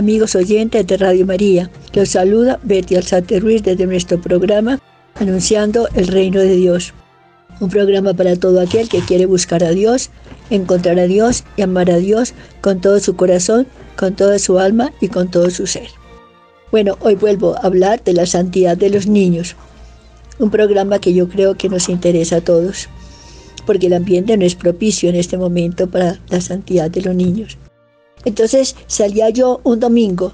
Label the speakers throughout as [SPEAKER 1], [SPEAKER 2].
[SPEAKER 1] amigos oyentes de Radio María. Los saluda Betty Alzate Ruiz desde nuestro programa Anunciando el Reino de Dios. Un programa para todo aquel que quiere buscar a Dios, encontrar a Dios y amar a Dios con todo su corazón, con toda su alma y con todo su ser. Bueno, hoy vuelvo a hablar de la santidad de los niños. Un programa que yo creo que nos interesa a todos, porque el ambiente no es propicio en este momento para la santidad de los niños. Entonces salía yo un domingo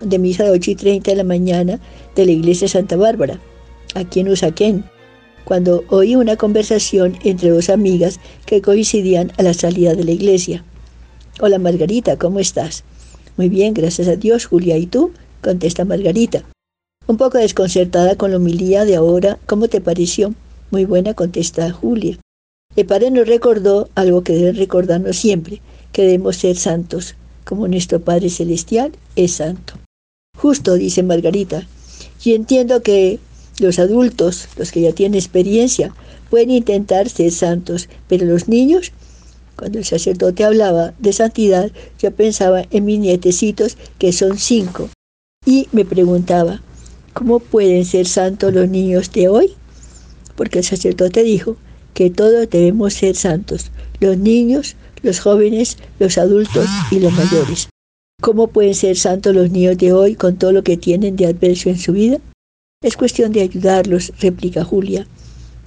[SPEAKER 1] de misa de 8 y 30 de la mañana de la iglesia de Santa Bárbara, aquí en Usaquén, cuando oí una conversación entre dos amigas que coincidían a la salida de la iglesia. Hola Margarita, ¿cómo estás? Muy bien, gracias a Dios, Julia, ¿y tú? contesta Margarita. Un poco desconcertada con la homilía de ahora, ¿cómo te pareció? Muy buena, contesta Julia. El padre nos recordó algo que debe recordarnos siempre, que debemos ser santos, como nuestro Padre Celestial es santo. Justo, dice Margarita, y entiendo que los adultos, los que ya tienen experiencia, pueden intentar ser santos, pero los niños, cuando el sacerdote hablaba de santidad, yo pensaba en mis nietecitos, que son cinco, y me preguntaba, ¿cómo pueden ser santos los niños de hoy? Porque el sacerdote dijo que todos debemos ser santos, los niños, los jóvenes, los adultos y los mayores. ¿Cómo pueden ser santos los niños de hoy con todo lo que tienen de adverso en su vida? Es cuestión de ayudarlos, replica Julia.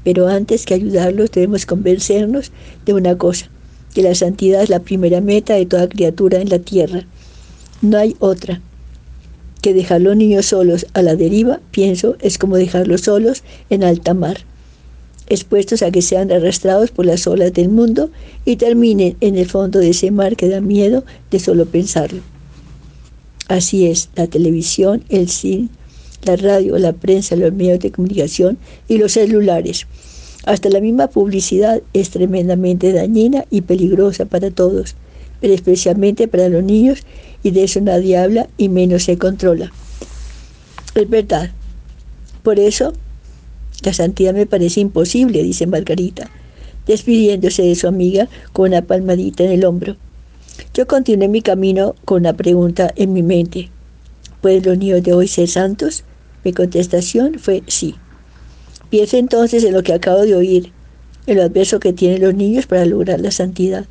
[SPEAKER 1] Pero antes que ayudarlos debemos convencernos de una cosa, que la santidad es la primera meta de toda criatura en la tierra. No hay otra. Que dejar los niños solos a la deriva, pienso, es como dejarlos solos en alta mar expuestos a que sean arrastrados por las olas del mundo y terminen en el fondo de ese mar que da miedo de solo pensarlo. Así es, la televisión, el cine, la radio, la prensa, los medios de comunicación y los celulares. Hasta la misma publicidad es tremendamente dañina y peligrosa para todos, pero especialmente para los niños y de eso nadie habla y menos se controla. Es verdad. Por eso la santidad me parece imposible, dice Margarita, despidiéndose de su amiga con una palmadita en el hombro. Yo continué mi camino con una pregunta en mi mente. ¿Pueden los niños de hoy ser santos? Mi contestación fue sí. Piense entonces en lo que acabo de oír, en lo adverso que tienen los niños para lograr la santidad.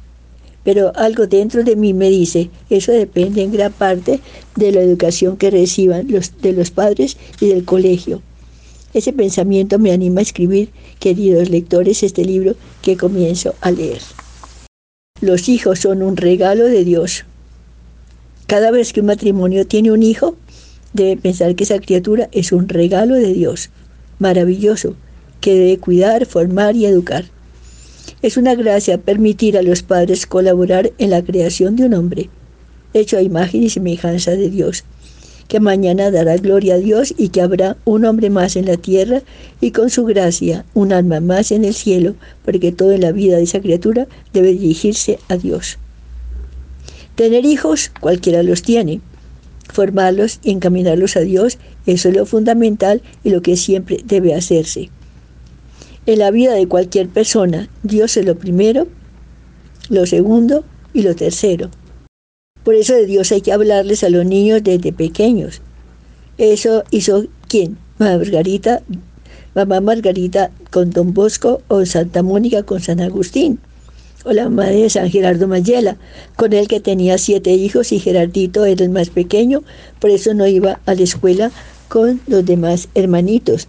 [SPEAKER 1] Pero algo dentro de mí me dice, eso depende en gran parte de la educación que reciban los, de los padres y del colegio. Ese pensamiento me anima a escribir, queridos lectores, este libro que comienzo a leer. Los hijos son un regalo de Dios. Cada vez que un matrimonio tiene un hijo, debe pensar que esa criatura es un regalo de Dios, maravilloso, que debe cuidar, formar y educar. Es una gracia permitir a los padres colaborar en la creación de un hombre, hecho a imagen y semejanza de Dios que mañana dará gloria a Dios y que habrá un hombre más en la tierra y con su gracia un alma más en el cielo, porque toda la vida de esa criatura debe dirigirse a Dios. Tener hijos, cualquiera los tiene. Formarlos y encaminarlos a Dios, eso es lo fundamental y lo que siempre debe hacerse. En la vida de cualquier persona, Dios es lo primero, lo segundo y lo tercero. Por eso de Dios hay que hablarles a los niños desde pequeños. Eso hizo quién? Margarita, mamá Margarita con Don Bosco o Santa Mónica con San Agustín. O la mamá de San Gerardo Mayela, con él que tenía siete hijos y Gerardito era el más pequeño, por eso no iba a la escuela con los demás hermanitos.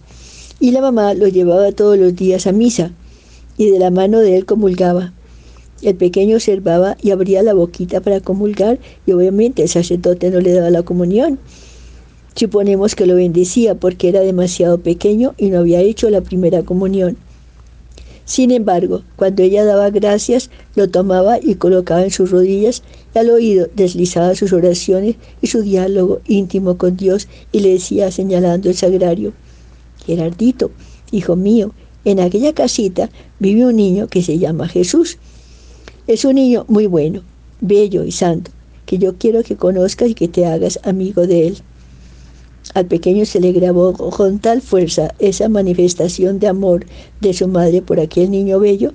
[SPEAKER 1] Y la mamá lo llevaba todos los días a misa y de la mano de él comulgaba. El pequeño observaba y abría la boquita para comulgar y obviamente el sacerdote no le daba la comunión. Suponemos que lo bendecía porque era demasiado pequeño y no había hecho la primera comunión. Sin embargo, cuando ella daba gracias, lo tomaba y colocaba en sus rodillas y al oído deslizaba sus oraciones y su diálogo íntimo con Dios y le decía señalando el sagrario, Gerardito, hijo mío, en aquella casita vive un niño que se llama Jesús es un niño muy bueno, bello y santo, que yo quiero que conozcas y que te hagas amigo de él. Al pequeño se le grabó con tal fuerza esa manifestación de amor de su madre por aquel niño bello,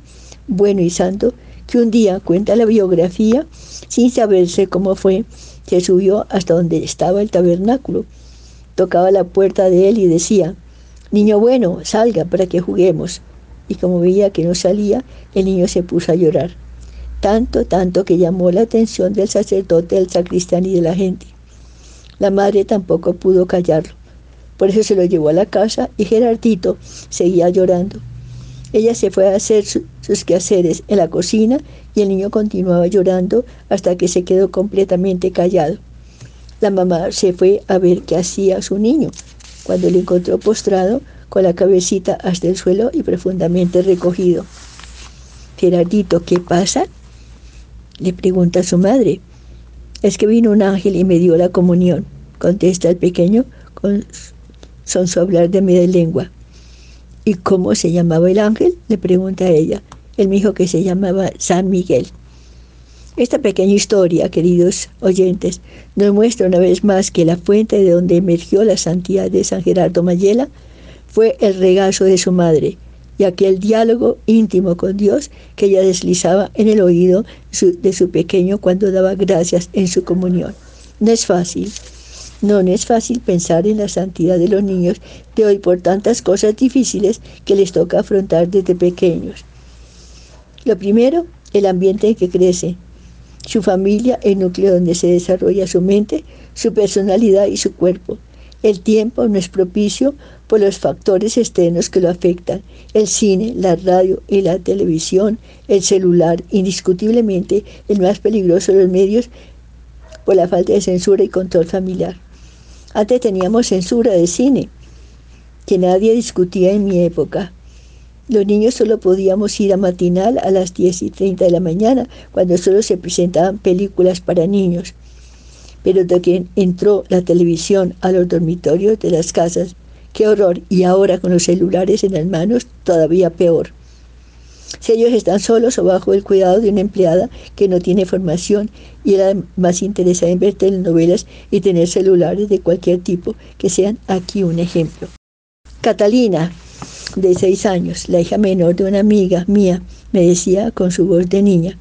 [SPEAKER 1] bueno y santo, que un día cuenta la biografía, sin saberse cómo fue, Se subió hasta donde estaba el tabernáculo. Tocaba la puerta de él y decía, Niño bueno, salga para que juguemos. Y como veía que no salía, el niño se puso a llorar. Tanto, tanto que llamó la atención del sacerdote, del sacristán y de la gente. La madre tampoco pudo callarlo. Por eso se lo llevó a la casa y Gerardito seguía llorando. Ella se fue a hacer sus quehaceres en la cocina y el niño continuaba llorando hasta que se quedó completamente callado. La mamá se fue a ver qué hacía su niño, cuando le encontró postrado con la cabecita hasta el suelo y profundamente recogido. Gerardito, ¿qué pasa? Le pregunta a su madre. Es que vino un ángel y me dio la comunión, contesta el pequeño con son su hablar de media lengua. ¿Y cómo se llamaba el ángel? le pregunta ella. Él me dijo que se llamaba San Miguel. Esta pequeña historia, queridos oyentes, nos muestra una vez más que la fuente de donde emergió la santidad de San Gerardo Mayela fue el regazo de su madre y aquel diálogo íntimo con Dios que ella deslizaba en el oído de su pequeño cuando daba gracias en su comunión. No es fácil, no, no es fácil pensar en la santidad de los niños de hoy por tantas cosas difíciles que les toca afrontar desde pequeños. Lo primero, el ambiente en que crece, su familia, el núcleo donde se desarrolla su mente, su personalidad y su cuerpo. El tiempo no es propicio por los factores externos que lo afectan. El cine, la radio y la televisión, el celular, indiscutiblemente el más peligroso de los medios por la falta de censura y control familiar. Antes teníamos censura de cine, que nadie discutía en mi época. Los niños solo podíamos ir a matinal a las 10 y 30 de la mañana, cuando solo se presentaban películas para niños. Pero que entró la televisión a los dormitorios de las casas, qué horror, y ahora con los celulares en las manos, todavía peor. Si ellos están solos o bajo el cuidado de una empleada que no tiene formación y era más interesada en ver telenovelas y tener celulares de cualquier tipo, que sean aquí un ejemplo. Catalina, de seis años, la hija menor de una amiga mía, me decía con su voz de niña,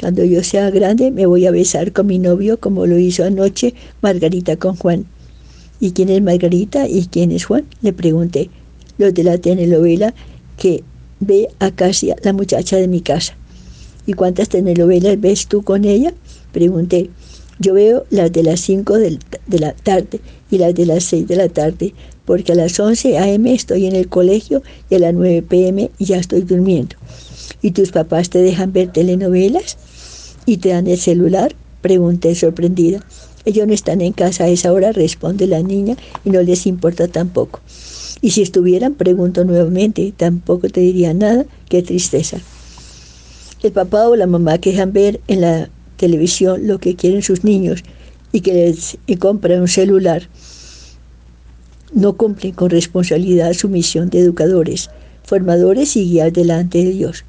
[SPEAKER 1] cuando yo sea grande me voy a besar con mi novio como lo hizo anoche Margarita con Juan. ¿Y quién es Margarita y quién es Juan? Le pregunté. Los de la telenovela que ve a Casia, la muchacha de mi casa. ¿Y cuántas telenovelas ves tú con ella? Pregunté. Yo veo las de las 5 de la tarde y las de las 6 de la tarde, porque a las 11 a.m. estoy en el colegio y a las 9 p.m. ya estoy durmiendo. ¿Y tus papás te dejan ver telenovelas? ¿Y te dan el celular? Pregunté sorprendida. Ellos no están en casa a esa hora, responde la niña, y no les importa tampoco. Y si estuvieran, pregunto nuevamente, tampoco te diría nada, qué tristeza. El papá o la mamá que dejan ver en la televisión lo que quieren sus niños y que les y compran un celular, no cumplen con responsabilidad su misión de educadores, formadores y guías delante de Dios.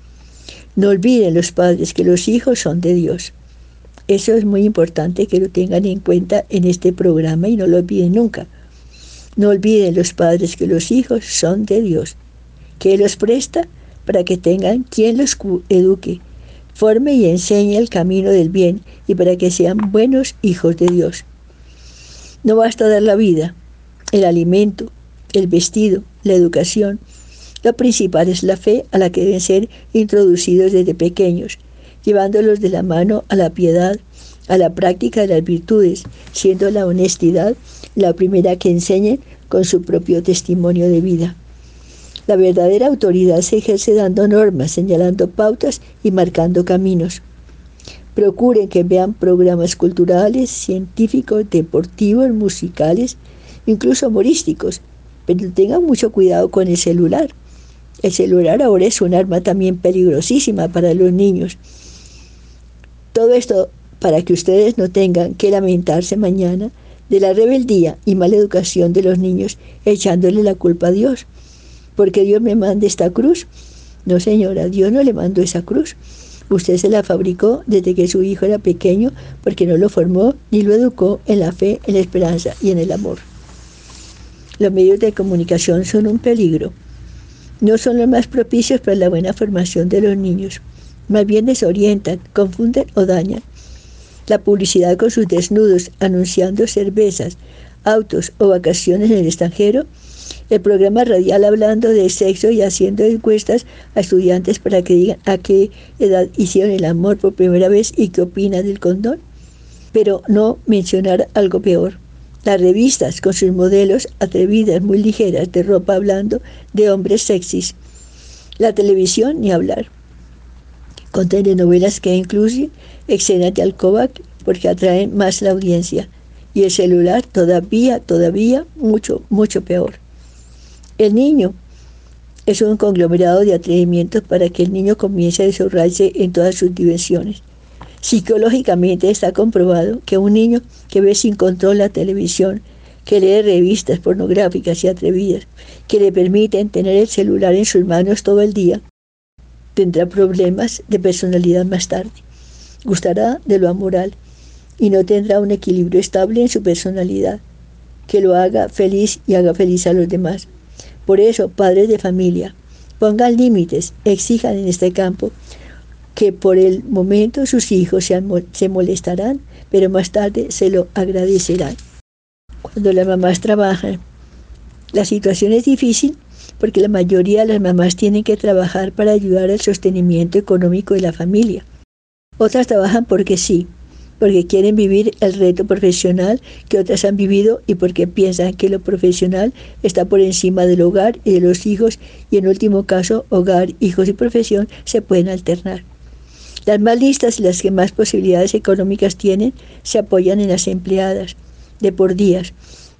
[SPEAKER 1] No olviden los padres que los hijos son de Dios. Eso es muy importante que lo tengan en cuenta en este programa y no lo olviden nunca. No olviden los padres que los hijos son de Dios, que los presta para que tengan quien los eduque, forme y enseñe el camino del bien y para que sean buenos hijos de Dios. No basta dar la vida, el alimento, el vestido, la educación. Lo principal es la fe a la que deben ser introducidos desde pequeños, llevándolos de la mano a la piedad, a la práctica de las virtudes, siendo la honestidad la primera que enseñen con su propio testimonio de vida. La verdadera autoridad se ejerce dando normas, señalando pautas y marcando caminos. Procuren que vean programas culturales, científicos, deportivos, musicales, incluso humorísticos, pero tengan mucho cuidado con el celular. El celular ahora es un arma también peligrosísima para los niños. Todo esto para que ustedes no tengan que lamentarse mañana de la rebeldía y mala educación de los niños echándole la culpa a Dios. Porque Dios me manda esta cruz. No, señora, Dios no le mandó esa cruz. Usted se la fabricó desde que su hijo era pequeño porque no lo formó ni lo educó en la fe, en la esperanza y en el amor. Los medios de comunicación son un peligro. No son los más propicios para la buena formación de los niños. Más bien desorientan, confunden o dañan. La publicidad con sus desnudos anunciando cervezas, autos o vacaciones en el extranjero. El programa radial hablando de sexo y haciendo encuestas a estudiantes para que digan a qué edad hicieron el amor por primera vez y qué opinan del condón. Pero no mencionar algo peor las revistas con sus modelos atrevidas, muy ligeras, de ropa hablando de hombres sexys. La televisión, ni hablar. Con telenovelas que incluyen escenas de alcoba porque atraen más la audiencia. Y el celular todavía, todavía, mucho, mucho peor. El niño es un conglomerado de atrevimientos para que el niño comience a desarrollarse en todas sus dimensiones. Psicológicamente está comprobado que un niño que ve sin control la televisión, que lee revistas pornográficas y atrevidas, que le permiten tener el celular en sus manos todo el día, tendrá problemas de personalidad más tarde. Gustará de lo amoral y no tendrá un equilibrio estable en su personalidad que lo haga feliz y haga feliz a los demás. Por eso, padres de familia, pongan límites, exijan en este campo que por el momento sus hijos se, molestarán, pero más tarde se lo agradecerán. Cuando las mamás trabajan, la situación es difícil porque la mayoría de las mamás tienen que trabajar para ayudar al sostenimiento económico de la familia. Otras trabajan porque sí, porque quieren vivir el reto profesional que otras han vivido y porque piensan que lo profesional está por encima del hogar y de los hijos y en último caso hogar, hijos y profesión se pueden alternar. Las más listas y las que más posibilidades económicas tienen se apoyan en las empleadas de por días,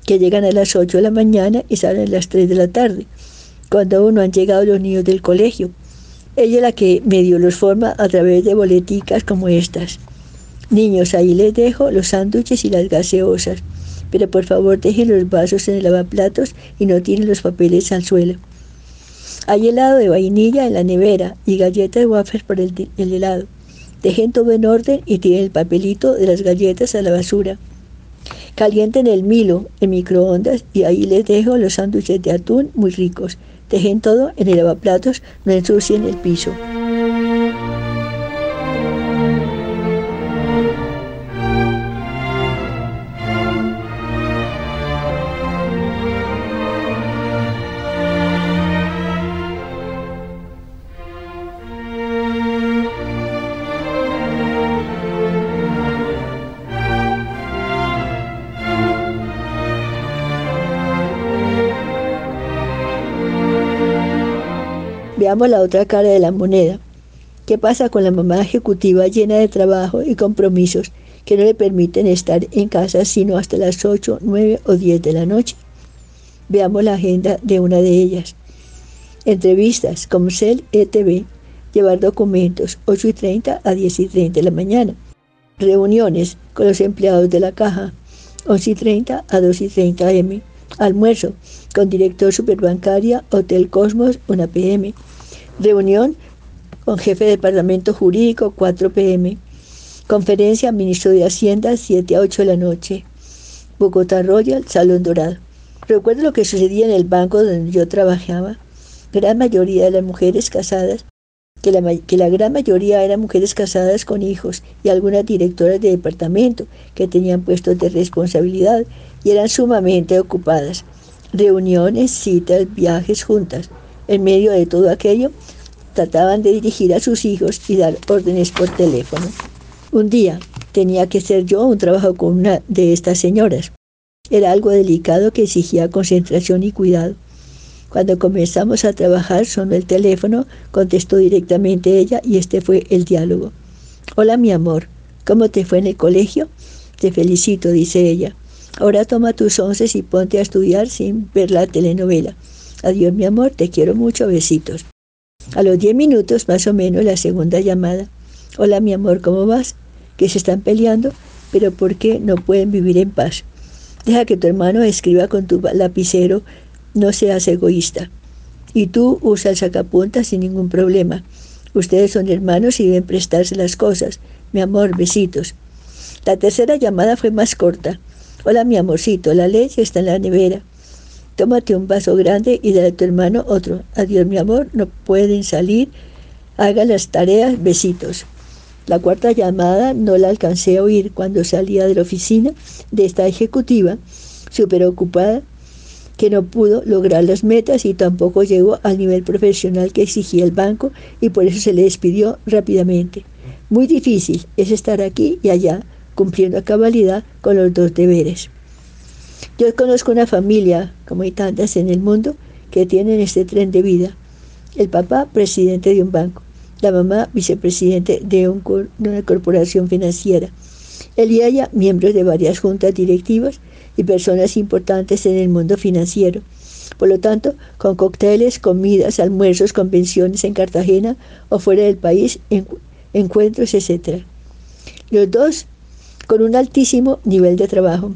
[SPEAKER 1] que llegan a las 8 de la mañana y salen a las 3 de la tarde, cuando aún no han llegado los niños del colegio. Ella es la que medio los forma a través de boleticas como estas. Niños, ahí les dejo los sándwiches y las gaseosas, pero por favor dejen los vasos en el lavaplatos y no tiren los papeles al suelo. Hay helado de vainilla en la nevera y galletas de por el helado. Dejen todo en orden y tiren el papelito de las galletas a la basura. Calienten el milo en microondas y ahí les dejo los sándwiches de atún muy ricos. Dejen todo en el lavaplatos, no ensucien el piso. Veamos la otra cara de la moneda. ¿Qué pasa con la mamá ejecutiva llena de trabajo y compromisos que no le permiten estar en casa sino hasta las 8, 9 o 10 de la noche? Veamos la agenda de una de ellas. Entrevistas, Comcel ETV, llevar documentos, 8 y 30 a 10 y 30 de la mañana. Reuniones con los empleados de la caja, 11 y 30 a 2 y 30 am. Almuerzo con director superbancaria, Hotel Cosmos, 1 pm. Reunión con jefe de departamento jurídico, 4 pm. Conferencia, ministro de Hacienda, 7 a 8 de la noche. Bogotá Royal, Salón Dorado. Recuerdo lo que sucedía en el banco donde yo trabajaba. Gran mayoría de las mujeres casadas, que la, que la gran mayoría eran mujeres casadas con hijos y algunas directoras de departamento que tenían puestos de responsabilidad y eran sumamente ocupadas. Reuniones, citas, viajes juntas. En medio de todo aquello, trataban de dirigir a sus hijos y dar órdenes por teléfono. Un día tenía que hacer yo un trabajo con una de estas señoras. Era algo delicado que exigía concentración y cuidado. Cuando comenzamos a trabajar sonó el teléfono, contestó directamente ella y este fue el diálogo. Hola mi amor, ¿cómo te fue en el colegio? Te felicito, dice ella. Ahora toma tus once y ponte a estudiar sin ver la telenovela. Adiós, mi amor, te quiero mucho, besitos. A los diez minutos, más o menos, la segunda llamada. Hola, mi amor, ¿cómo vas? Que se están peleando, pero ¿por qué no pueden vivir en paz? Deja que tu hermano escriba con tu lapicero, no seas egoísta. Y tú usa el sacapuntas sin ningún problema. Ustedes son hermanos y deben prestarse las cosas. Mi amor, besitos. La tercera llamada fue más corta. Hola, mi amorcito, la leche está en la nevera. Tómate un vaso grande y dale a tu hermano otro. Adiós, mi amor, no pueden salir. Haga las tareas, besitos. La cuarta llamada no la alcancé a oír cuando salía de la oficina de esta ejecutiva, súper ocupada, que no pudo lograr las metas y tampoco llegó al nivel profesional que exigía el banco y por eso se le despidió rápidamente. Muy difícil es estar aquí y allá, cumpliendo a cabalidad con los dos deberes. Yo conozco una familia, como hay tantas en el mundo, que tienen este tren de vida. El papá, presidente de un banco. La mamá, vicepresidente de, una corporación financiera. Él y ella, miembros de varias juntas directivas y personas importantes en el mundo financiero. Por lo tanto, con cócteles, comidas, almuerzos, convenciones en Cartagena o fuera del país, encuentros, etc. Los dos con un altísimo nivel de trabajo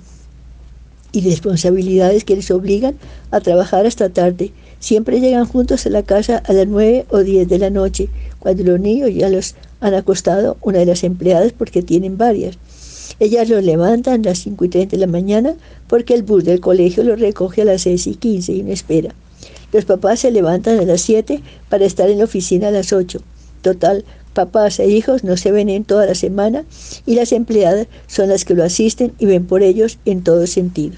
[SPEAKER 1] y responsabilidades que les obligan a trabajar hasta tarde. Siempre llegan juntos a la casa a las 9 o 10 de la noche, cuando los niños ya los han acostado una de las empleadas porque tienen varias. Ellas los levantan a las 5 y 30 de la mañana porque el bus del colegio los recoge a las 6 y 15 y no espera. Los papás se levantan a las 7 para estar en la oficina a las 8. Total, papás e hijos no se ven en toda la semana y las empleadas son las que lo asisten y ven por ellos en todo sentido.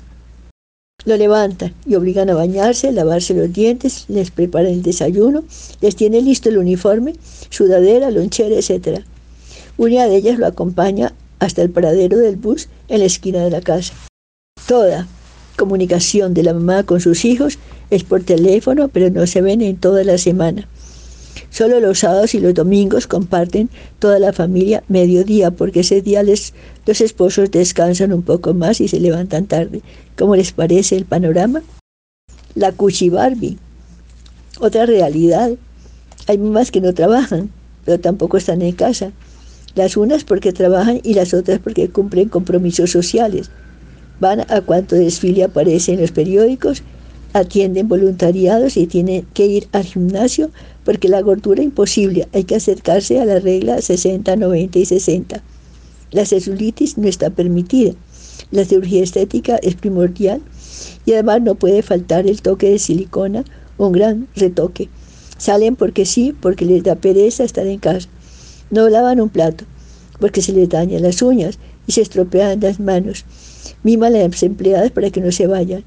[SPEAKER 1] Lo levantan y obligan a bañarse, lavarse los dientes, les preparan el desayuno, les tiene listo el uniforme, sudadera, lonchera, etc. Una de ellas lo acompaña hasta el paradero del bus en la esquina de la casa. Toda comunicación de la mamá con sus hijos es por teléfono, pero no se ven en toda la semana. Solo los sábados y los domingos comparten toda la familia mediodía, porque ese día les, los esposos descansan un poco más y se levantan tarde. ¿Cómo les parece el panorama? La Cuchi Barbie. Otra realidad. Hay mamás que no trabajan, pero tampoco están en casa. Las unas porque trabajan y las otras porque cumplen compromisos sociales. Van a cuanto desfile aparece en los periódicos, atienden voluntariados y tienen que ir al gimnasio porque la gordura imposible, hay que acercarse a la regla 60, 90 y 60. La celulitis no está permitida. La cirugía estética es primordial y además no puede faltar el toque de silicona, un gran retoque. Salen porque sí, porque les da pereza estar en casa. No lavan un plato, porque se les dañan las uñas y se estropean las manos. Miman a las empleadas para que no se vayan.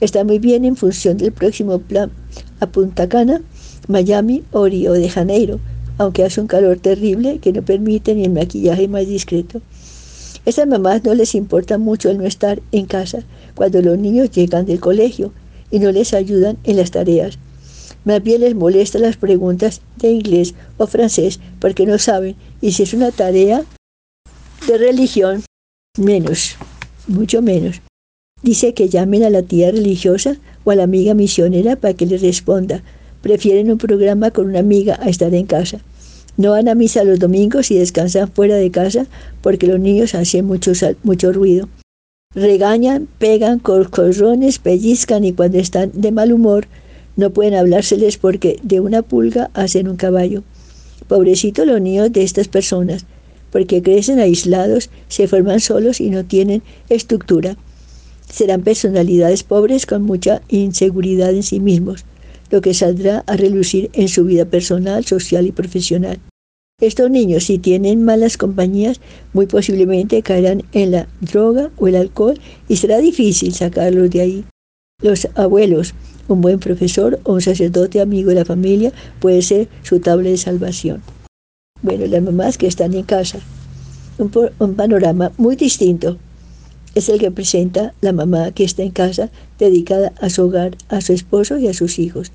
[SPEAKER 1] Está muy bien en función del próximo plan a Punta Cana, Miami o Río de Janeiro, aunque hace un calor terrible que no permite ni el maquillaje más discreto. Estas mamás no les importa mucho el no estar en casa cuando los niños llegan del colegio y no les ayudan en las tareas. Más bien les molesta las preguntas de inglés o francés porque no saben y si es una tarea de religión, menos, mucho menos. Dice que llamen a la tía religiosa o a la amiga misionera para que les responda. Prefieren un programa con una amiga a estar en casa. No van a misa los domingos y descansan fuera de casa porque los niños hacen mucho, mucho ruido. Regañan, pegan, corcorrones, pellizcan y cuando están de mal humor no pueden hablárseles porque de una pulga hacen un caballo. Pobrecito los niños de estas personas, porque crecen aislados, se forman solos y no tienen estructura. Serán personalidades pobres con mucha inseguridad en sí mismos, lo que saldrá a relucir en su vida personal, social y profesional. Estos niños, si tienen malas compañías, muy posiblemente caerán en la droga o el alcohol y será difícil sacarlos de ahí. Los abuelos, un buen profesor o un sacerdote amigo de la familia puede ser su tabla de salvación. Bueno, las mamás que están en casa, un, un panorama muy distinto es el que presenta la mamá que está en casa dedicada a su hogar, a su esposo y a sus hijos,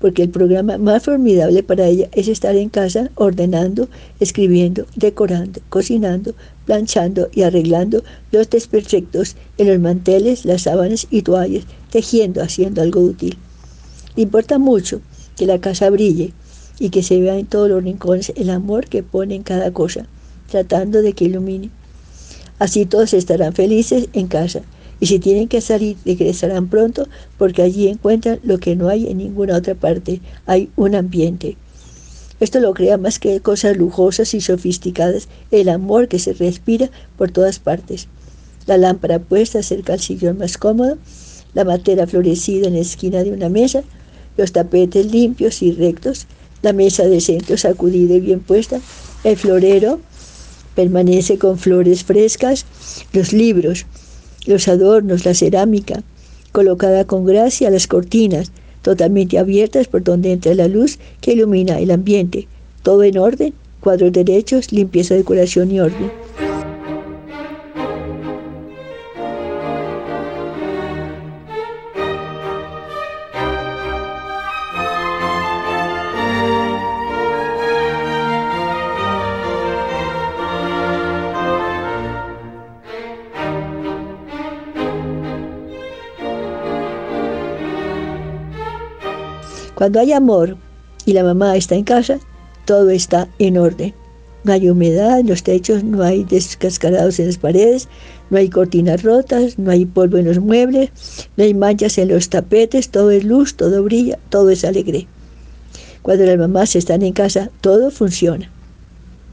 [SPEAKER 1] porque el programa más formidable para ella es estar en casa ordenando, escribiendo, decorando, cocinando, planchando y arreglando los desperfectos en los manteles, las sábanas y toallas, tejiendo, haciendo algo útil. Le importa mucho que la casa brille y que se vea en todos los rincones el amor que pone en cada cosa, tratando de que ilumine. Así todos estarán felices en casa y si tienen que salir, regresarán pronto porque allí encuentran lo que no hay en ninguna otra parte, hay un ambiente. Esto lo crea más que cosas lujosas y sofisticadas, el amor que se respira por todas partes. La lámpara puesta cerca al sillón más cómodo, la matera florecida en la esquina de una mesa, los tapetes limpios y rectos, la mesa de centro sacudida y bien puesta, el florero permanece con flores frescas, los libros, los adornos, la cerámica, colocada con gracia las cortinas, totalmente abiertas por donde entra la luz que ilumina el ambiente, todo en orden, cuadros derechos, limpieza, decoración y orden. Cuando hay amor y la mamá está en casa, todo está en orden. No hay humedad en los techos, no hay descascarados en las paredes, no hay cortinas rotas, no hay polvo en los muebles, no hay manchas en los tapetes, todo es luz, todo brilla, todo es alegre. Cuando las mamás están en casa, todo funciona.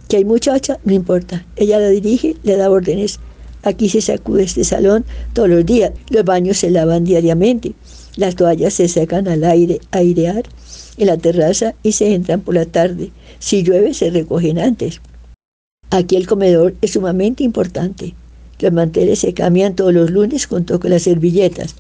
[SPEAKER 1] Que hay muchacha, no importa. Ella la dirige, le da órdenes. Aquí se sacude este salón todos los días. Los baños se lavan diariamente. Las toallas se secan al aire, airear en la terraza y se entran por la tarde. Si llueve, se recogen antes. Aquí el comedor es sumamente importante. Los manteles se cambian todos los lunes junto con las servilletas.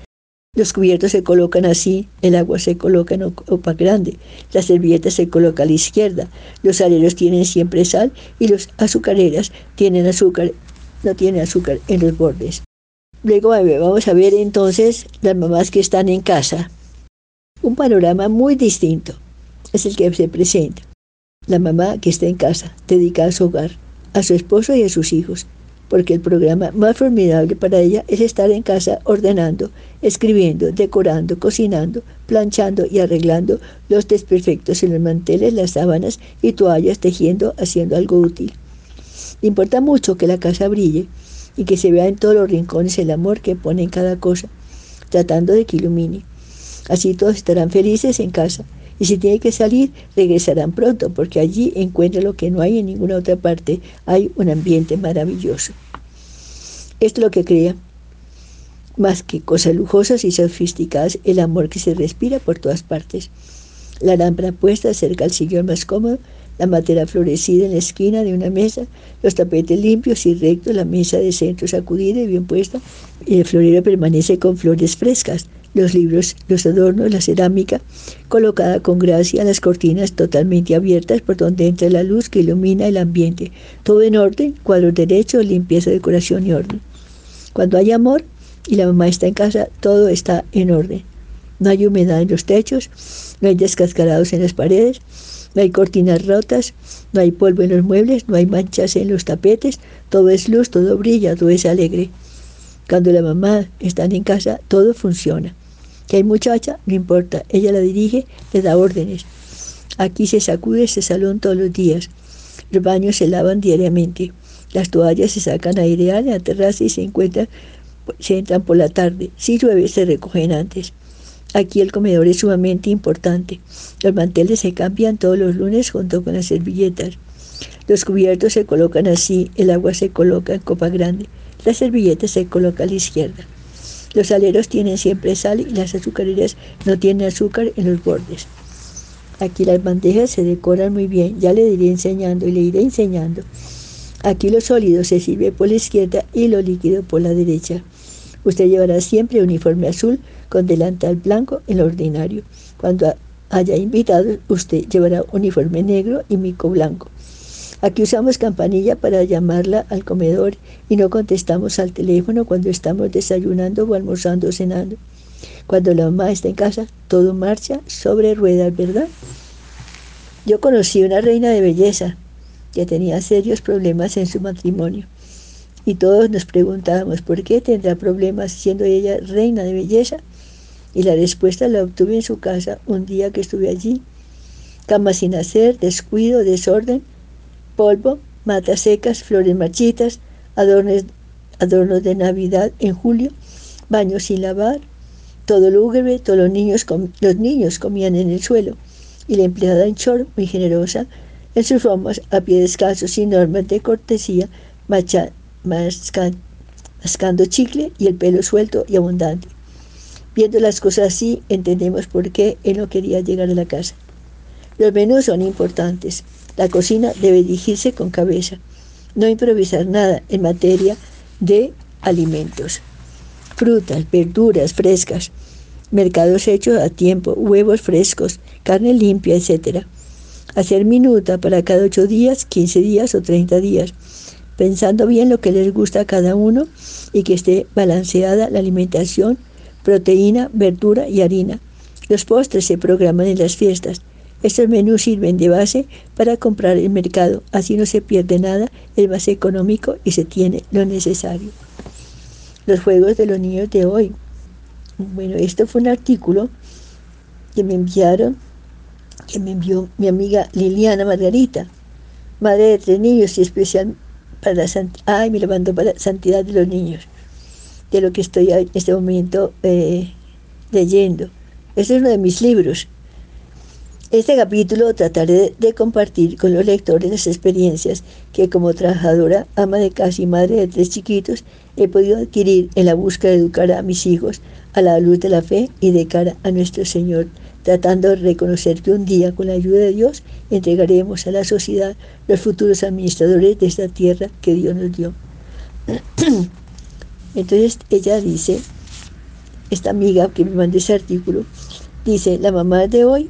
[SPEAKER 1] Los cubiertos se colocan así, el agua se coloca en copa grande, las servilletas se colocan a la izquierda, los aleros tienen siempre sal y los azucareras tienen azúcar, no tienen azúcar en los bordes. Luego vamos a ver entonces las mamás que están en casa. Un panorama muy distinto es el que se presenta. La mamá que está en casa, dedicada a su hogar, a su esposo y a sus hijos, porque el programa más formidable para ella es estar en casa ordenando, escribiendo, decorando, cocinando, planchando y arreglando los desperfectos en los manteles, las sábanas y toallas, tejiendo, haciendo algo útil. Importa mucho que la casa brille y que se vea en todos los rincones el amor que pone en cada cosa, tratando de que ilumine. Así todos estarán felices en casa y si tiene que salir, regresarán pronto porque allí encuentra lo que no hay en ninguna otra parte. Hay un ambiente maravilloso. Esto es lo que crea, más que cosas lujosas y sofisticadas, el amor que se respira por todas partes. La lámpara puesta cerca al sillón más cómodo la matera florecida en la esquina de una mesa, los tapetes limpios y rectos, la mesa de centro sacudida y bien puesta, y el florero permanece con flores frescas, los libros, los adornos, la cerámica, colocada con gracia, las cortinas totalmente abiertas por donde entra la luz que ilumina el ambiente, todo en orden, cuadros derechos, limpieza, decoración y orden. Cuando hay amor y la mamá está en casa, todo está en orden. No hay humedad en los techos, no hay descascarados en las paredes, no hay cortinas rotas, no hay polvo en los muebles, no hay manchas en los tapetes, todo es luz, todo brilla, todo es alegre. Cuando la mamá está en casa, todo funciona. Que hay muchacha, no importa, ella la dirige, le da órdenes. Aquí se sacude este salón todos los días. Los baños se lavan diariamente. Las toallas se sacan a airear en la terraza y se encuentran, se entran por la tarde. Si llueve, se recogen antes. Aquí el comedor es sumamente importante. Los manteles se cambian todos los lunes junto con las servilletas. Los cubiertos se colocan así, el agua se coloca en copa grande, las servilletas se colocan a la izquierda. Los aleros tienen siempre sal y las azucareras no tienen azúcar en los bordes. Aquí las bandejas se decoran muy bien, ya le iré enseñando y le iré enseñando. Aquí lo sólido se sirve por la izquierda y lo líquido por la derecha. Usted llevará siempre uniforme azul con delantal blanco en lo ordinario. Cuando haya invitados, usted llevará uniforme negro y mico blanco. Aquí usamos campanilla para llamarla al comedor y no contestamos al teléfono cuando estamos desayunando o almorzando o cenando. Cuando la mamá está en casa, todo marcha sobre ruedas, ¿verdad? Yo conocí una reina de belleza que tenía serios problemas en su matrimonio. Y todos nos preguntábamos, ¿por qué tendrá problemas siendo ella reina de belleza? Y la respuesta la obtuve en su casa un día que estuve allí. Cama sin hacer, descuido, desorden, polvo, matas secas, flores marchitas, adornos, adornos de Navidad en julio, baños sin lavar, todo lúgubre, todos los niños, los niños comían en el suelo, y la empleada en short, muy generosa, en sus romas, a pie descalzo, sin normas de cortesía, macha, mascando chicle y el pelo suelto y abundante. Viendo las cosas así, entendemos por qué él no quería llegar a la casa. Los menús son importantes. La cocina debe dirigirse con cabeza. no improvisar nada en materia de alimentos. Frutas, verduras frescas, mercados hechos a tiempo, huevos frescos, carne limpia, etc. Hacer minuta para cada 8 días, 15 días o 30 días, pensando bien lo que les gusta a cada uno y que esté balanceada la alimentación, proteína, verdura y harina. Los postres se programan en las fiestas. Estos menús sirven de base para comprar el mercado, así no se pierde nada, es más económico y se tiene lo necesario. Los juegos de los niños de hoy. Bueno, esto fue un artículo que me enviaron, que me envió mi amiga Liliana Margarita, madre de tres niños y especial para ay, me para la santidad de los niños, de lo que estoy en este momento eh, leyendo. Este es uno de mis libros. Este capítulo trataré de compartir con los lectores las experiencias que como trabajadora, ama de casa y madre de tres chiquitos he podido adquirir en la búsqueda de educar a mis hijos a la luz de la fe y de cara a nuestro Señor, tratando de reconocer que un día, con la ayuda de Dios, entregaremos a la sociedad los futuros administradores de esta tierra que Dios nos dio. Entonces ella dice, esta amiga que me mandó ese artículo, dice, la mamá de hoy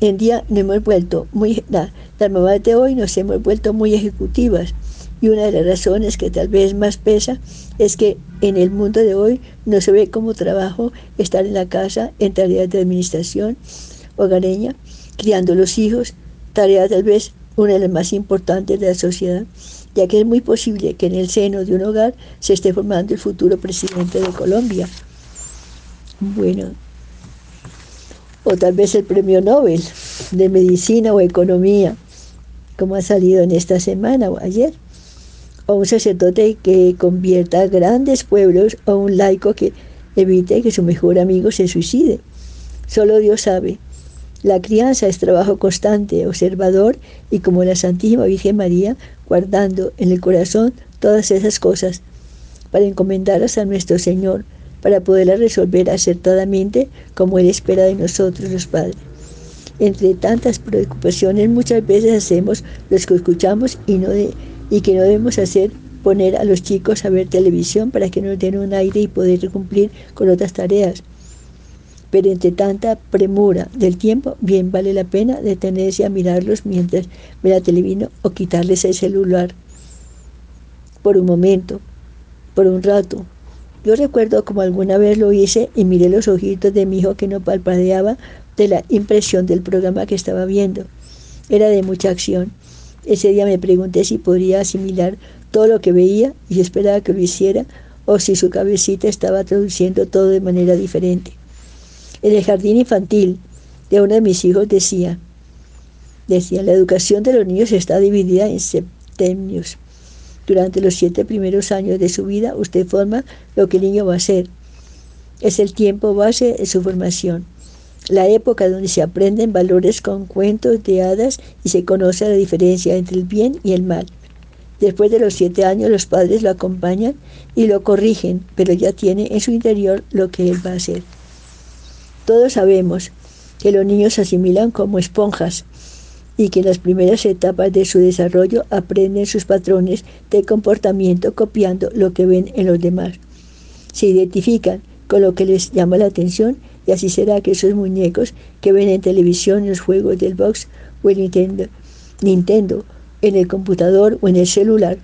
[SPEAKER 1] en día nos hemos vuelto muy, las mamás de hoy nos hemos vuelto muy ejecutivas y una de las razones que tal vez más pesa es que en el mundo de hoy no se ve como trabajo estar en la casa en tareas de administración hogareña, criando los hijos, tarea tal vez una de las más importantes de la sociedad, ya que es muy posible que en el seno de un hogar se esté formando el futuro presidente de Colombia. Bueno, o tal vez el premio Nobel de Medicina o Economía, como ha salido en esta semana o ayer o un sacerdote que convierta a grandes pueblos o un laico que evite que su mejor amigo se suicide. Solo Dios sabe. La crianza es trabajo constante, observador y como la Santísima Virgen María, guardando en el corazón todas esas cosas para encomendarlas a nuestro Señor, para poderlas resolver acertadamente como Él espera de nosotros los padres. Entre tantas preocupaciones muchas veces hacemos los que escuchamos y no de, y que no debemos hacer poner a los chicos a ver televisión para que nos den un aire y poder cumplir con otras tareas. Pero entre tanta premura del tiempo, bien vale la pena detenerse a mirarlos mientras ve la televisión o quitarles el celular por un momento, por un rato. Yo recuerdo como alguna vez lo hice y miré los ojitos de mi hijo que no palpadeaba de la impresión del programa que estaba viendo. Era de mucha acción ese día me pregunté si podría asimilar todo lo que veía y esperaba que lo hiciera o si su cabecita estaba traduciendo todo de manera diferente. En el jardín infantil de uno de mis hijos decía, decía, la educación de los niños está dividida en septenios. Durante los siete primeros años de su vida usted forma lo que el niño va a ser. Es el tiempo base de su formación la época donde se aprenden valores con cuentos de hadas y se conoce la diferencia entre el bien y el mal. Después de los siete años los padres lo acompañan y lo corrigen, pero ya tiene en su interior lo que él va a hacer. Todos sabemos que los niños asimilan como esponjas y que en las primeras etapas de su desarrollo aprenden sus patrones de comportamiento copiando lo que ven en los demás. Se identifican con lo que les llama la atención y así será que esos muñecos que ven en televisión, en los juegos del box o el Nintendo, Nintendo, en el computador o en el celular,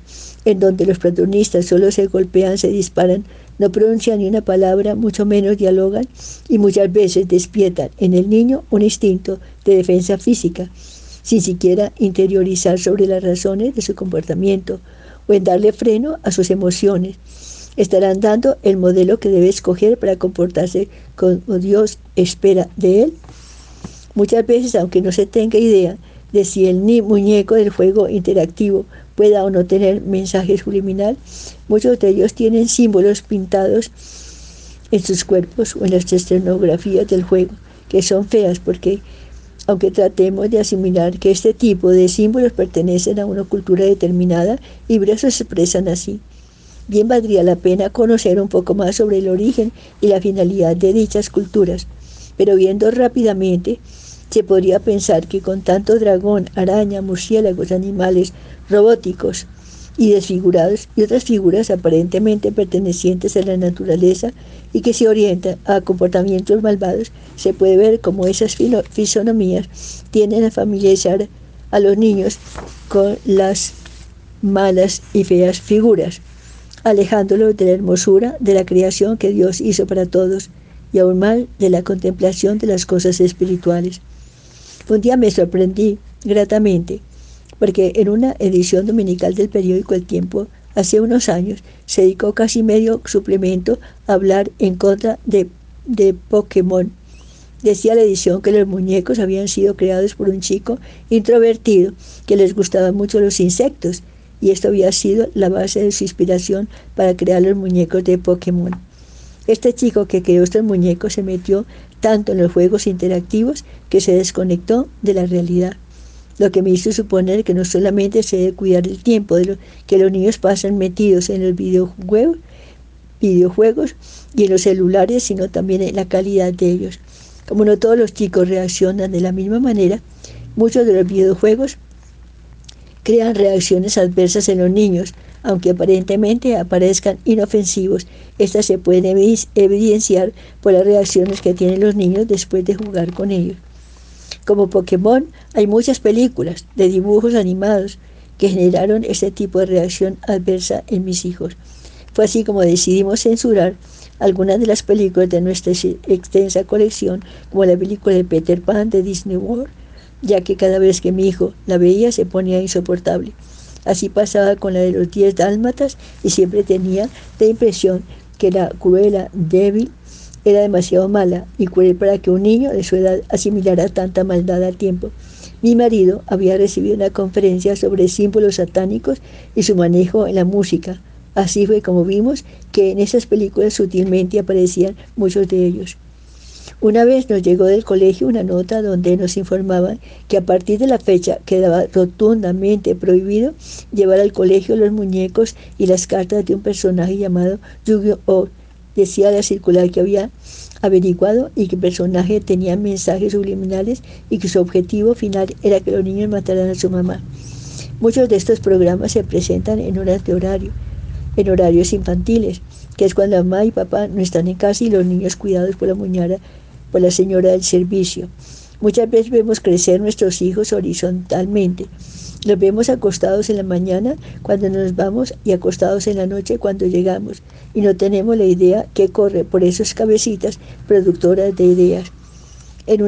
[SPEAKER 1] en donde los protagonistas solo se golpean, se disparan, no pronuncian ni una palabra, mucho menos dialogan y muchas veces despiertan en el niño un instinto de defensa física, sin siquiera interiorizar sobre las razones de su comportamiento o en darle freno a sus emociones estarán dando el modelo que debe escoger para comportarse como Dios espera de él. Muchas veces, aunque no se tenga idea de si el muñeco del juego interactivo pueda o no tener mensaje subliminal, muchos de ellos tienen símbolos pintados en sus cuerpos o en las escenografías del juego, que son feas porque aunque tratemos de asimilar que este tipo de símbolos pertenecen a una cultura determinada y por eso se expresan así bien valdría la pena conocer un poco más sobre el origen y la finalidad de dichas culturas, pero viendo rápidamente, se podría pensar que con tanto dragón, araña, murciélagos, animales robóticos y desfigurados y otras figuras aparentemente pertenecientes a la naturaleza y que se orientan a comportamientos malvados, se puede ver cómo esas fisonomías tienden a familiarizar a los niños con las malas y feas figuras, alejándolos de la hermosura de la creación que Dios hizo para todos y aún más de la contemplación de las cosas espirituales. Un día me sorprendí gratamente porque en una edición dominical del periódico El Tiempo, hace unos años, se dedicó casi medio suplemento a hablar en contra de, de Pokémon. Decía la edición que los muñecos habían sido creados por un chico introvertido que les gustaban mucho los insectos y esto había sido la base de su inspiración para crear los muñecos de Pokémon. Este chico que creó estos muñecos se metió tanto en los juegos interactivos que se desconectó de la realidad lo que me hizo suponer que no solamente se debe cuidar el tiempo de lo que los niños pasan metidos en los videojuegos, videojuegos y en los celulares, sino también en la calidad de ellos. Como no todos los chicos reaccionan de la misma manera, muchos de los videojuegos crean reacciones adversas en los niños, aunque aparentemente aparezcan inofensivos. Estas se pueden evidenciar por las reacciones que tienen los niños después de jugar con ellos. Como Pokémon, hay muchas películas de dibujos animados que generaron este tipo de reacción adversa en mis hijos. Fue así como decidimos censurar algunas de las películas de nuestra extensa colección, como la película de Peter Pan de Disney World, ya que cada vez que mi hijo la veía se ponía insoportable. Así pasaba con la de los diez dálmatas y siempre tenía la impresión que la cruela, débil era demasiado mala y cruel para que un niño de su edad asimilara tanta maldad a tiempo. Mi marido había recibido una conferencia sobre símbolos satánicos y su manejo en la música. Así fue como vimos que en esas películas sutilmente aparecían muchos de ellos. Una vez nos llegó del colegio una nota donde nos informaban que a partir de la fecha quedaba rotundamente prohibido llevar al colegio los muñecos y las cartas de un personaje llamado Yu-Gi-Oh! Decía la circular que había averiguado y que el personaje tenía mensajes subliminales y que su objetivo final era que los niños mataran a su mamá. Muchos de estos programas se presentan en horas de horario, en horarios infantiles, que es cuando mamá y papá no están en casa y los niños cuidados por la muñara, por la señora del servicio. Muchas veces vemos crecer nuestros hijos horizontalmente. Los vemos acostados en la mañana cuando nos vamos y acostados en la noche cuando llegamos. Y no tenemos la idea que corre por esas cabecitas productoras de ideas. En,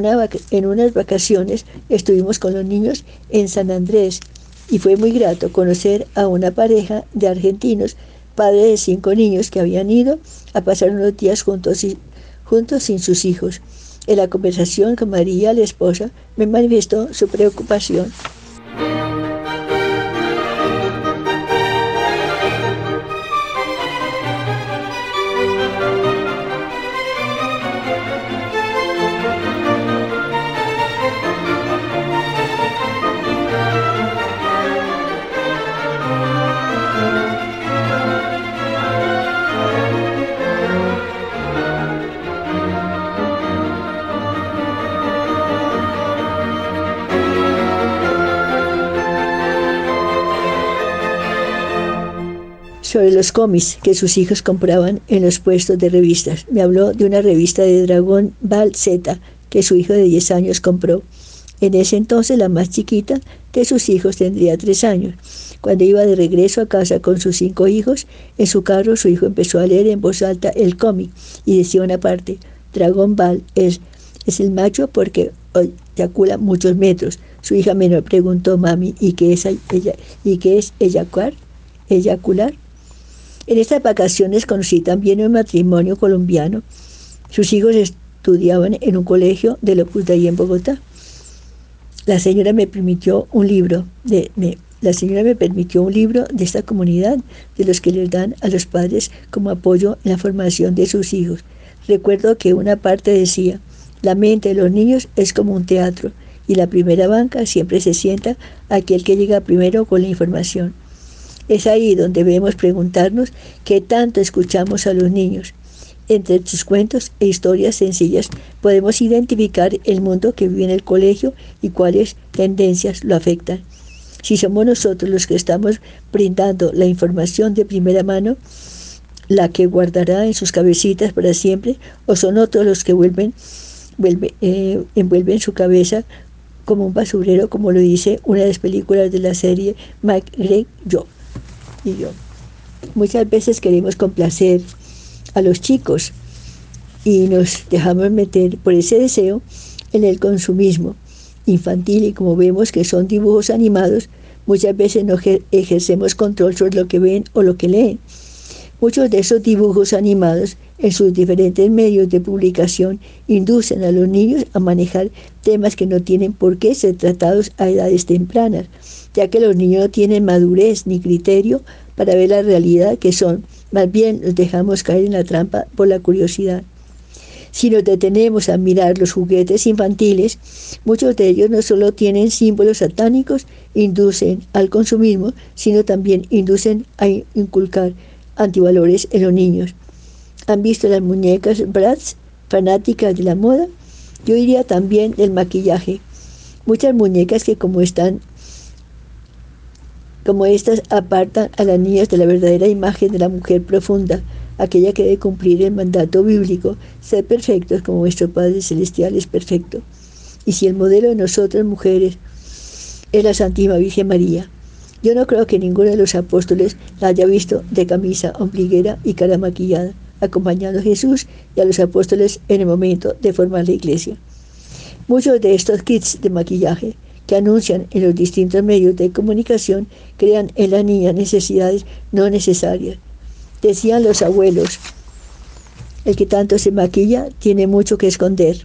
[SPEAKER 1] en unas vacaciones estuvimos con los niños en San Andrés y fue muy grato conocer a una pareja de argentinos, padres de cinco niños que habían ido a pasar unos días juntos, juntos sin sus hijos. En la conversación con María, la esposa, me manifestó su preocupación sobre los cómics que sus hijos compraban en los puestos de revistas. Me habló de una revista de Dragon Ball Z que su hijo de 10 años compró. En ese entonces la más chiquita de sus hijos tendría 3 años. Cuando iba de regreso a casa con sus cinco hijos, en su carro su hijo empezó a leer en voz alta el cómic y decía una parte, Dragon Ball es, es el macho porque eyacula muchos metros. Su hija menor preguntó, mami, ¿y qué es, ella, ¿y qué es eyacular? ¿Eyacular? En estas vacaciones conocí también un matrimonio colombiano. Sus hijos estudiaban en un colegio de Lopus de ahí en Bogotá. La señora me permitió un libro de, la señora me permitió un libro de esta comunidad, de los que les dan a los padres como apoyo en la formación de sus hijos. Recuerdo que una parte decía, la mente de los niños es como un teatro y la primera banca siempre se sienta aquel que llega primero con la información. Es ahí donde debemos preguntarnos qué tanto escuchamos a los niños. Entre sus cuentos e historias sencillas podemos identificar el mundo que vive en el colegio y cuáles tendencias lo afectan. Si somos nosotros los que estamos brindando la información de primera mano, la que guardará en sus cabecitas para siempre, o son otros los que vuelven, vuelve, eh, envuelven su cabeza como un basurero, como lo dice una de las películas de la serie Mike Gray, yo y yo. Muchas veces queremos complacer a los chicos y nos dejamos meter por ese deseo en el consumismo infantil y como vemos que son dibujos animados, muchas veces no ejercemos control sobre lo que ven o lo que leen. Muchos de esos dibujos animados en sus diferentes medios de publicación inducen a los niños a manejar temas que no tienen por qué ser tratados a edades tempranas, ya que los niños no tienen madurez ni criterio para ver la realidad que son, más bien los dejamos caer en la trampa por la curiosidad. Si nos detenemos a mirar los juguetes infantiles, muchos de ellos no solo tienen símbolos satánicos, inducen al consumismo, sino también inducen a inculcar antivalores en los niños. ¿Han visto las muñecas Bratz, fanáticas de la moda? Yo diría también del maquillaje. Muchas muñecas que como están como estas apartan a las niñas de la verdadera imagen de la mujer profunda, aquella que debe cumplir el mandato bíblico, ser perfectos como nuestro Padre Celestial es perfecto. Y si el modelo de nosotras mujeres es la Santísima Virgen María, yo no creo que ninguno de los apóstoles la haya visto de camisa, ombliguera y cara maquillada, acompañando a Jesús y a los apóstoles en el momento de formar la iglesia. Muchos de estos kits de maquillaje que anuncian en los distintos medios de comunicación crean en la niña necesidades no necesarias. Decían los abuelos, el que tanto se maquilla tiene mucho que esconder.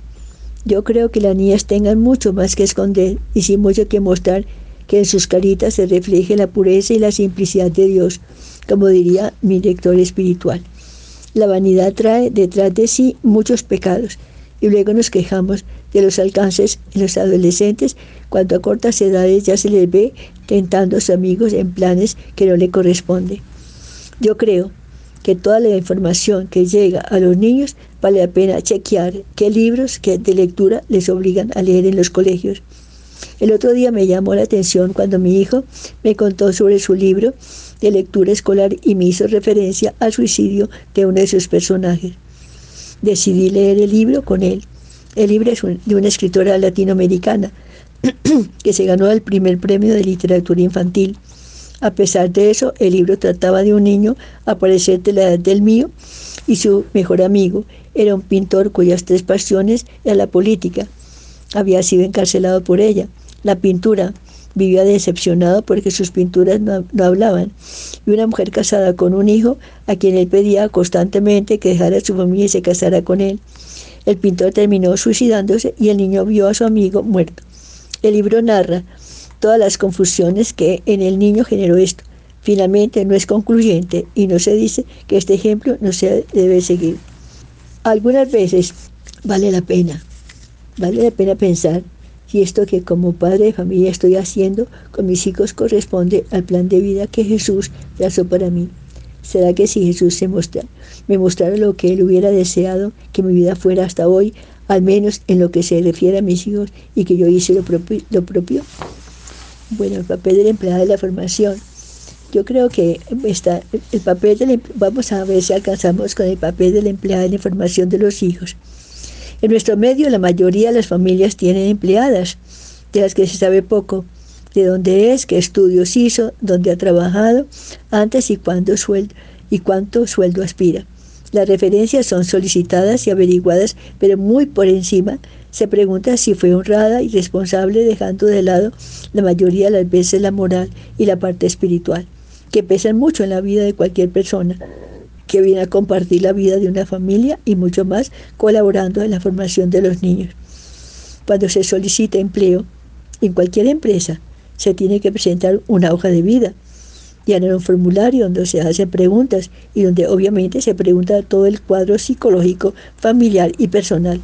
[SPEAKER 1] Yo creo que las niñas tengan mucho más que esconder y sin mucho que mostrar que en sus caritas se refleje la pureza y la simplicidad de Dios, como diría mi lector espiritual. La vanidad trae detrás de sí muchos pecados y luego nos quejamos de los alcances en los adolescentes cuando a cortas edades ya se les ve tentando a sus amigos en planes que no le corresponden. Yo creo que toda la información que llega a los niños vale la pena chequear qué libros de lectura les obligan a leer en los colegios el otro día me llamó la atención cuando mi hijo me contó sobre su libro de lectura escolar y me hizo referencia al suicidio de uno de sus personajes. Decidí leer el libro con él. El libro es de una escritora latinoamericana que se ganó el primer premio de literatura infantil. A pesar de eso, el libro trataba de un niño a de la edad del mío y su mejor amigo era un pintor cuyas tres pasiones eran la política, había sido encarcelado por ella. La pintura vivía decepcionado porque sus pinturas no, hablaban. Y una mujer casada con un hijo a quien él pedía constantemente que dejara su familia y se casara con él. El pintor terminó suicidándose y el niño vio a su amigo muerto. El libro narra todas las confusiones que en el niño generó esto. Finalmente no es concluyente y no se dice que este ejemplo no se debe seguir. Algunas veces vale la pena Vale la pena pensar si esto que como padre de familia estoy haciendo con mis hijos corresponde al plan de vida que Jesús trazó para mí. ¿Será que si Jesús se me mostrara lo que Él hubiera deseado que mi vida fuera hasta hoy, al menos en lo que se refiere a mis hijos, y que yo hice lo propio? Bueno, el papel del empleado de la formación. Yo creo que está el papel del, em, vamos a ver si alcanzamos con el papel del empleado en la formación de los hijos. En nuestro medio la mayoría de las familias tienen empleadas, de las que se sabe poco, de dónde es, qué estudios hizo, dónde ha trabajado antes y cuánto sueldo, y cuánto sueldo aspira. Las referencias son solicitadas y averiguadas, pero muy por encima se pregunta si fue honrada y responsable dejando de lado la mayoría de las veces la moral y la parte espiritual, que pesan mucho en la vida de cualquier persona que viene a compartir la vida de una familia y mucho más colaborando en la formación de los niños. Cuando se solicita empleo en cualquier empresa, se tiene que presentar una hoja de vida, llenar un formulario donde se hacen preguntas y donde obviamente se pregunta todo el cuadro psicológico, familiar y personal.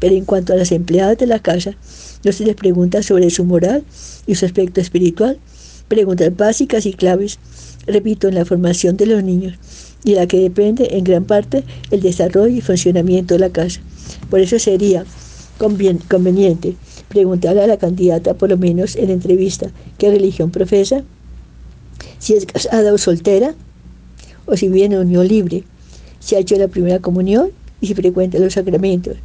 [SPEAKER 1] Pero en cuanto a las empleadas de la casa, no se les pregunta sobre su moral y su aspecto espiritual, preguntas básicas y claves, repito, en la formación de los niños y la que depende en gran parte el desarrollo y funcionamiento de la casa. Por eso sería conveniente Preguntarle a la candidata, por lo menos en entrevista, qué religión profesa, si es casada o soltera, o si viene en unión libre, si ha hecho la primera comunión y si frecuenta los sacramentos,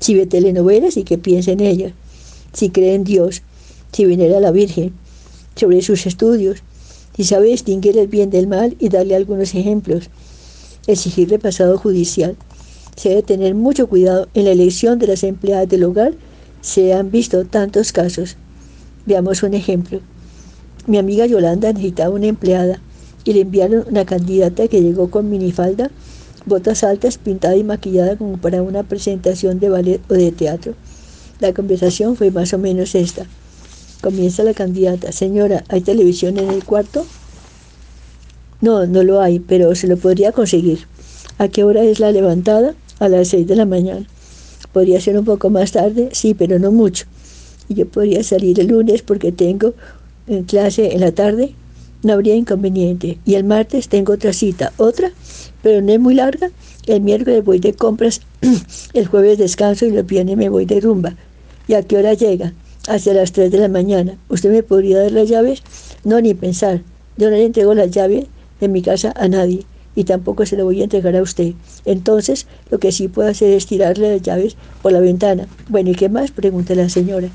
[SPEAKER 1] si ve telenovelas y qué piensa en ellas, si cree en Dios, si venera a la Virgen, sobre sus estudios, si sabe distinguir el bien del mal y darle algunos ejemplos, exigirle pasado judicial. Se debe tener mucho cuidado en la elección de las empleadas del hogar. Se han visto tantos casos. Veamos un ejemplo. Mi amiga Yolanda necesitaba una empleada y le enviaron una candidata que llegó con minifalda, botas altas, pintada y maquillada como para una presentación de ballet o de teatro. La conversación fue más o menos esta. Comienza la candidata. Señora, ¿hay televisión en el cuarto? No, no lo hay, pero se lo podría conseguir. ¿A qué hora es la levantada? A las seis de la mañana. ¿Podría ser un poco más tarde? Sí, pero no mucho. Y yo podría salir el lunes porque tengo en clase en la tarde. No habría inconveniente. Y el martes tengo otra cita. ¿Otra? Pero no es muy larga. El miércoles voy de compras. el jueves descanso y los viernes me voy de rumba. ¿Y a qué hora llega? Hacia las tres de la mañana. ¿Usted me podría dar las llaves? No, ni pensar. Yo no le entrego las llaves de mi casa a nadie y tampoco se lo voy a entregar a usted. Entonces, lo que sí puedo hacer es tirarle las llaves por la ventana. Bueno, ¿y qué más? Pregunta la señora.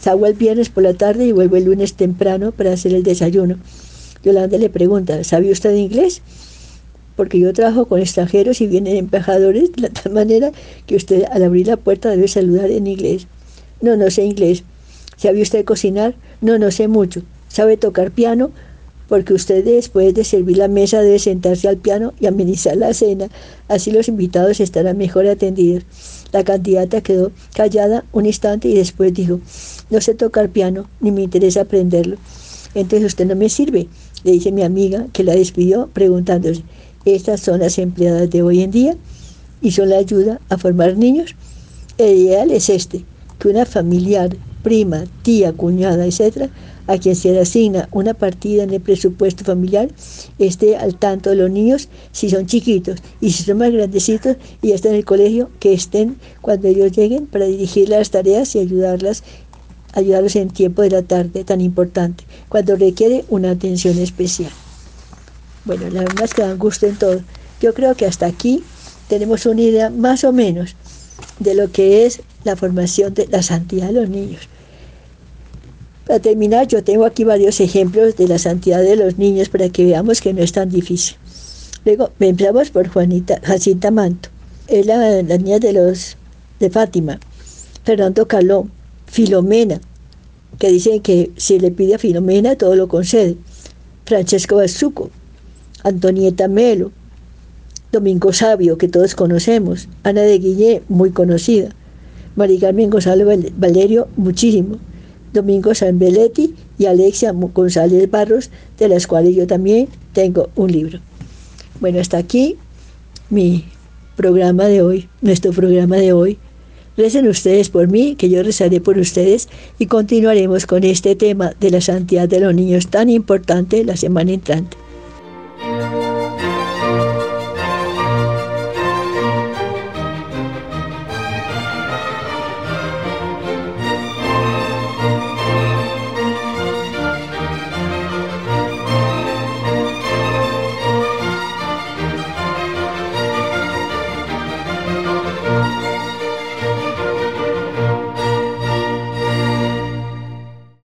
[SPEAKER 1] Salgo el viernes por la tarde y vuelvo el lunes temprano para hacer el desayuno. Yolanda le pregunta, ¿sabe usted inglés? Porque yo trabajo con extranjeros y vienen embajadores de tal manera que usted al abrir la puerta debe saludar en inglés. No, no sé inglés. ¿Sabe usted cocinar? No, no sé mucho. ¿Sabe tocar piano? porque usted después de servir la mesa debe sentarse al piano y amenizar la cena, así los invitados estarán mejor atendidos. La candidata quedó callada un instante y después dijo, no sé tocar piano, ni me interesa aprenderlo. Entonces usted no me sirve, le dice mi amiga, que la despidió preguntándose, ¿estas son las empleadas de hoy en día? ¿Y son la ayuda a formar niños? El ideal es este, que una familiar, prima, tía, cuñada, etcétera, a quien se le asigna una partida en el presupuesto familiar esté al tanto de los niños si son chiquitos y si son más grandecitos y ya están en el colegio, que estén cuando ellos lleguen para dirigir las tareas y ayudarlas ayudarlos en tiempo de la tarde tan importante, cuando requiere una atención especial. Bueno, las más que dan gusto en todo. Yo creo que hasta aquí tenemos una idea más o menos de lo que es la formación de la santidad de los niños. Para terminar, yo tengo aquí varios ejemplos de la santidad de los niños para que veamos que no es tan difícil. Luego, empezamos por Juanita, Jacinta Manto. Es la, niña de los de Fátima. Fernando Caló, Filomena, que dicen que si le pide a Filomena todo lo concede. Francesco Bazuco, Antonieta Melo, Domingo Sabio, que todos conocemos, Ana de Guillé, muy conocida, María Carmen Gonzalo Valerio, muchísimo. Domingo Sanbeletti y Alexia González Barros, de las cuales yo también tengo un libro. Bueno, hasta aquí mi programa de hoy, nuestro programa de hoy. Recen ustedes por mí, que yo rezaré por ustedes y continuaremos con este tema de la santidad de los niños tan importante la semana entrante.